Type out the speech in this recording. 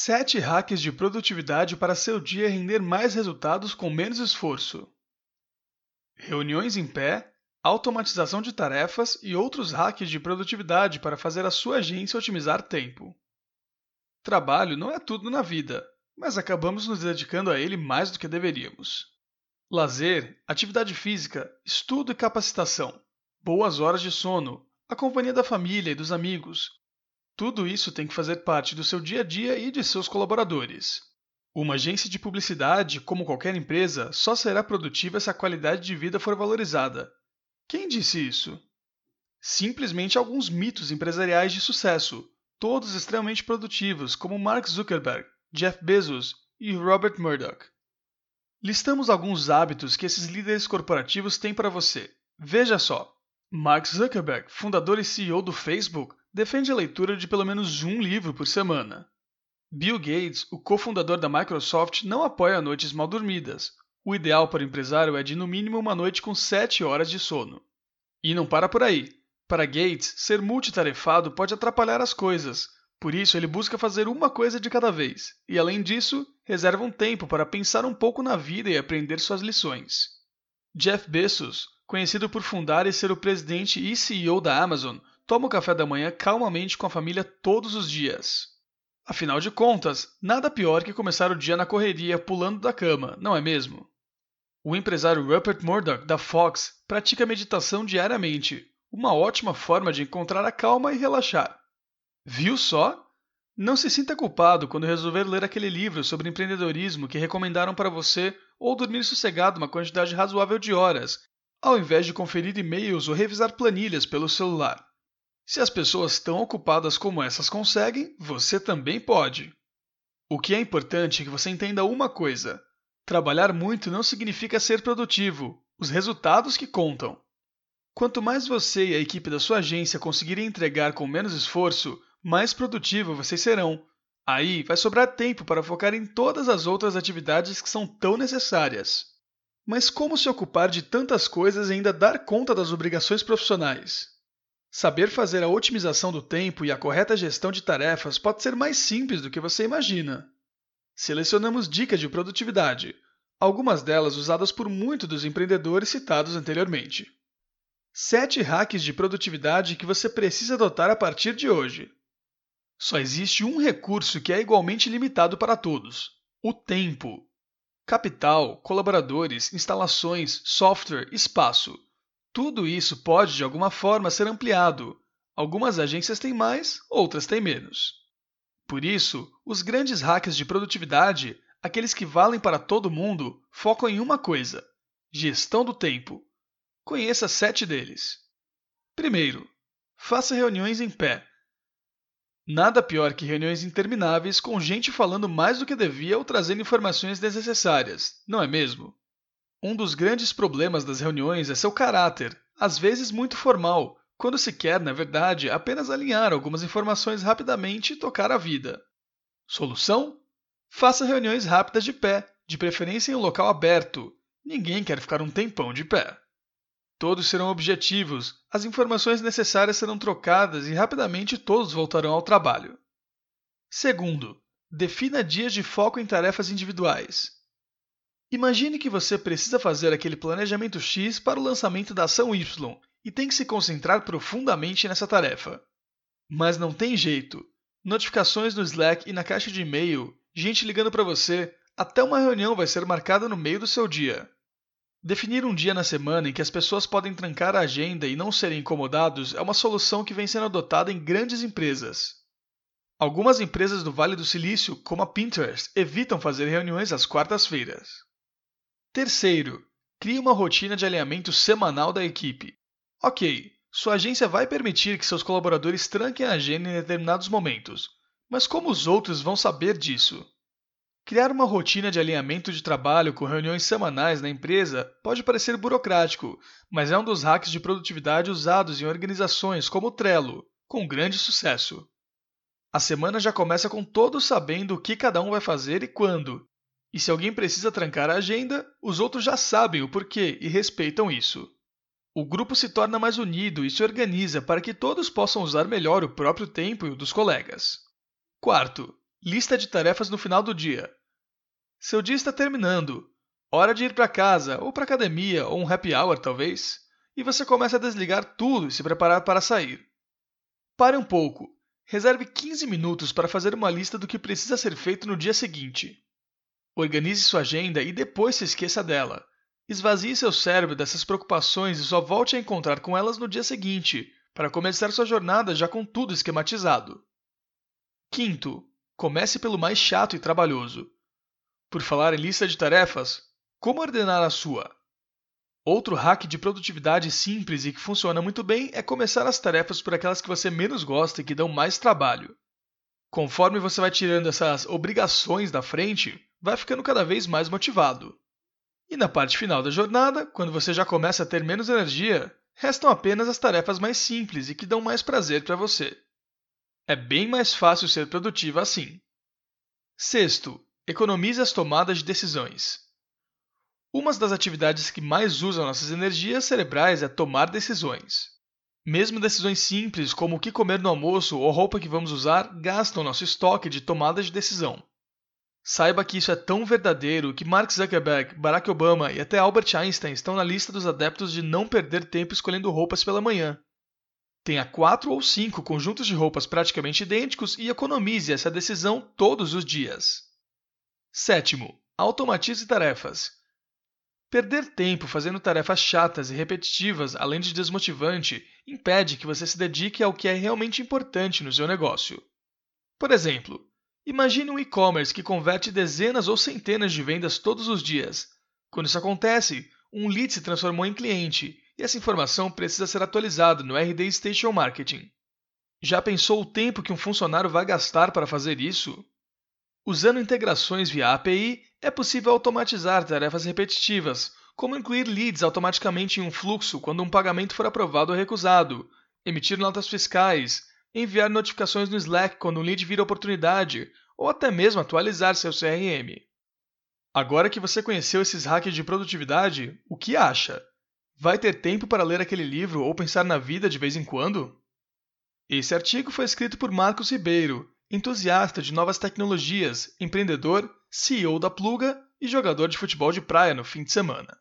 7 hacks de produtividade para seu dia render mais resultados com menos esforço. Reuniões em pé, automatização de tarefas e outros hacks de produtividade para fazer a sua agência otimizar tempo. Trabalho não é tudo na vida, mas acabamos nos dedicando a ele mais do que deveríamos. Lazer, atividade física, estudo e capacitação, boas horas de sono, a companhia da família e dos amigos, tudo isso tem que fazer parte do seu dia a dia e de seus colaboradores. Uma agência de publicidade, como qualquer empresa, só será produtiva se a qualidade de vida for valorizada. Quem disse isso? Simplesmente alguns mitos empresariais de sucesso, todos extremamente produtivos, como Mark Zuckerberg, Jeff Bezos e Robert Murdoch. Listamos alguns hábitos que esses líderes corporativos têm para você. Veja só: Mark Zuckerberg, fundador e CEO do Facebook, defende a leitura de pelo menos um livro por semana. Bill Gates, o cofundador da Microsoft, não apoia noites mal dormidas. O ideal para o empresário é de no mínimo uma noite com 7 horas de sono. E não para por aí. Para Gates, ser multitarefado pode atrapalhar as coisas, por isso ele busca fazer uma coisa de cada vez, e além disso, reserva um tempo para pensar um pouco na vida e aprender suas lições. Jeff Bezos, conhecido por fundar e ser o presidente e CEO da Amazon, toma o café da manhã calmamente com a família todos os dias. Afinal de contas, nada pior que começar o dia na correria pulando da cama, não é mesmo? O empresário Rupert Murdoch, da Fox, pratica meditação diariamente, uma ótima forma de encontrar a calma e relaxar. Viu só? Não se sinta culpado quando resolver ler aquele livro sobre empreendedorismo que recomendaram para você ou dormir sossegado uma quantidade razoável de horas, ao invés de conferir e-mails ou revisar planilhas pelo celular. Se as pessoas tão ocupadas como essas conseguem, você também pode. O que é importante é que você entenda uma coisa: trabalhar muito não significa ser produtivo, os resultados que contam. Quanto mais você e a equipe da sua agência conseguirem entregar com menos esforço, mais produtivo vocês serão. Aí vai sobrar tempo para focar em todas as outras atividades que são tão necessárias. Mas como se ocupar de tantas coisas e ainda dar conta das obrigações profissionais? Saber fazer a otimização do tempo e a correta gestão de tarefas pode ser mais simples do que você imagina. Selecionamos dicas de produtividade, algumas delas usadas por muitos dos empreendedores citados anteriormente. 7 hacks de produtividade que você precisa adotar a partir de hoje. Só existe um recurso que é igualmente limitado para todos: o tempo. Capital, colaboradores, instalações, software, espaço. Tudo isso pode, de alguma forma, ser ampliado. Algumas agências têm mais, outras têm menos. Por isso, os grandes hacks de produtividade, aqueles que valem para todo mundo, focam em uma coisa: gestão do tempo. Conheça sete deles. Primeiro, faça reuniões em pé. Nada pior que reuniões intermináveis com gente falando mais do que devia ou trazendo informações desnecessárias, não é mesmo? Um dos grandes problemas das reuniões é seu caráter, às vezes muito formal, quando se quer, na verdade, apenas alinhar algumas informações rapidamente e tocar a vida. Solução? Faça reuniões rápidas de pé, de preferência em um local aberto. Ninguém quer ficar um tempão de pé. Todos serão objetivos, as informações necessárias serão trocadas e rapidamente todos voltarão ao trabalho. Segundo, defina dias de foco em tarefas individuais. Imagine que você precisa fazer aquele planejamento X para o lançamento da ação Y e tem que se concentrar profundamente nessa tarefa. Mas não tem jeito. Notificações no Slack e na caixa de e-mail, gente ligando para você, até uma reunião vai ser marcada no meio do seu dia. Definir um dia na semana em que as pessoas podem trancar a agenda e não serem incomodados é uma solução que vem sendo adotada em grandes empresas. Algumas empresas do Vale do Silício, como a Pinterest, evitam fazer reuniões às quartas-feiras. Terceiro, crie uma rotina de alinhamento semanal da equipe. Ok, sua agência vai permitir que seus colaboradores tranquem a agenda em determinados momentos, mas como os outros vão saber disso? Criar uma rotina de alinhamento de trabalho com reuniões semanais na empresa pode parecer burocrático, mas é um dos hacks de produtividade usados em organizações como o Trello, com grande sucesso. A semana já começa com todos sabendo o que cada um vai fazer e quando, e se alguém precisa trancar a agenda, os outros já sabem o porquê e respeitam isso. O grupo se torna mais unido e se organiza para que todos possam usar melhor o próprio tempo e o dos colegas. Quarto, Lista de tarefas no final do dia. Seu dia está terminando. Hora de ir para casa, ou para academia, ou um happy hour talvez, e você começa a desligar tudo e se preparar para sair. Pare um pouco. Reserve 15 minutos para fazer uma lista do que precisa ser feito no dia seguinte. Organize sua agenda e depois se esqueça dela. Esvazie seu cérebro dessas preocupações e só volte a encontrar com elas no dia seguinte, para começar sua jornada já com tudo esquematizado. Quinto, comece pelo mais chato e trabalhoso. Por falar em lista de tarefas, como ordenar a sua? Outro hack de produtividade simples e que funciona muito bem é começar as tarefas por aquelas que você menos gosta e que dão mais trabalho. Conforme você vai tirando essas obrigações da frente, vai ficando cada vez mais motivado. E na parte final da jornada, quando você já começa a ter menos energia, restam apenas as tarefas mais simples e que dão mais prazer para você. É bem mais fácil ser produtivo assim. Sexto, economize as tomadas de decisões. Uma das atividades que mais usam nossas energias cerebrais é tomar decisões. Mesmo decisões simples, como o que comer no almoço ou roupa que vamos usar, gastam nosso estoque de tomadas de decisão. Saiba que isso é tão verdadeiro que Mark Zuckerberg, Barack Obama e até Albert Einstein estão na lista dos adeptos de não perder tempo escolhendo roupas pela manhã. Tenha quatro ou cinco conjuntos de roupas praticamente idênticos e economize essa decisão todos os dias. Sétimo, automatize tarefas. Perder tempo fazendo tarefas chatas e repetitivas, além de desmotivante, impede que você se dedique ao que é realmente importante no seu negócio. Por exemplo, Imagine um e-commerce que converte dezenas ou centenas de vendas todos os dias. Quando isso acontece, um lead se transformou em cliente e essa informação precisa ser atualizada no RD Station Marketing. Já pensou o tempo que um funcionário vai gastar para fazer isso? Usando integrações via API, é possível automatizar tarefas repetitivas, como incluir leads automaticamente em um fluxo quando um pagamento for aprovado ou recusado, emitir notas fiscais, enviar notificações no Slack quando um lead vira oportunidade, ou até mesmo atualizar seu CRM. Agora que você conheceu esses hacks de produtividade, o que acha? Vai ter tempo para ler aquele livro ou pensar na vida de vez em quando? Esse artigo foi escrito por Marcos Ribeiro, entusiasta de novas tecnologias, empreendedor, CEO da Pluga e jogador de futebol de praia no fim de semana.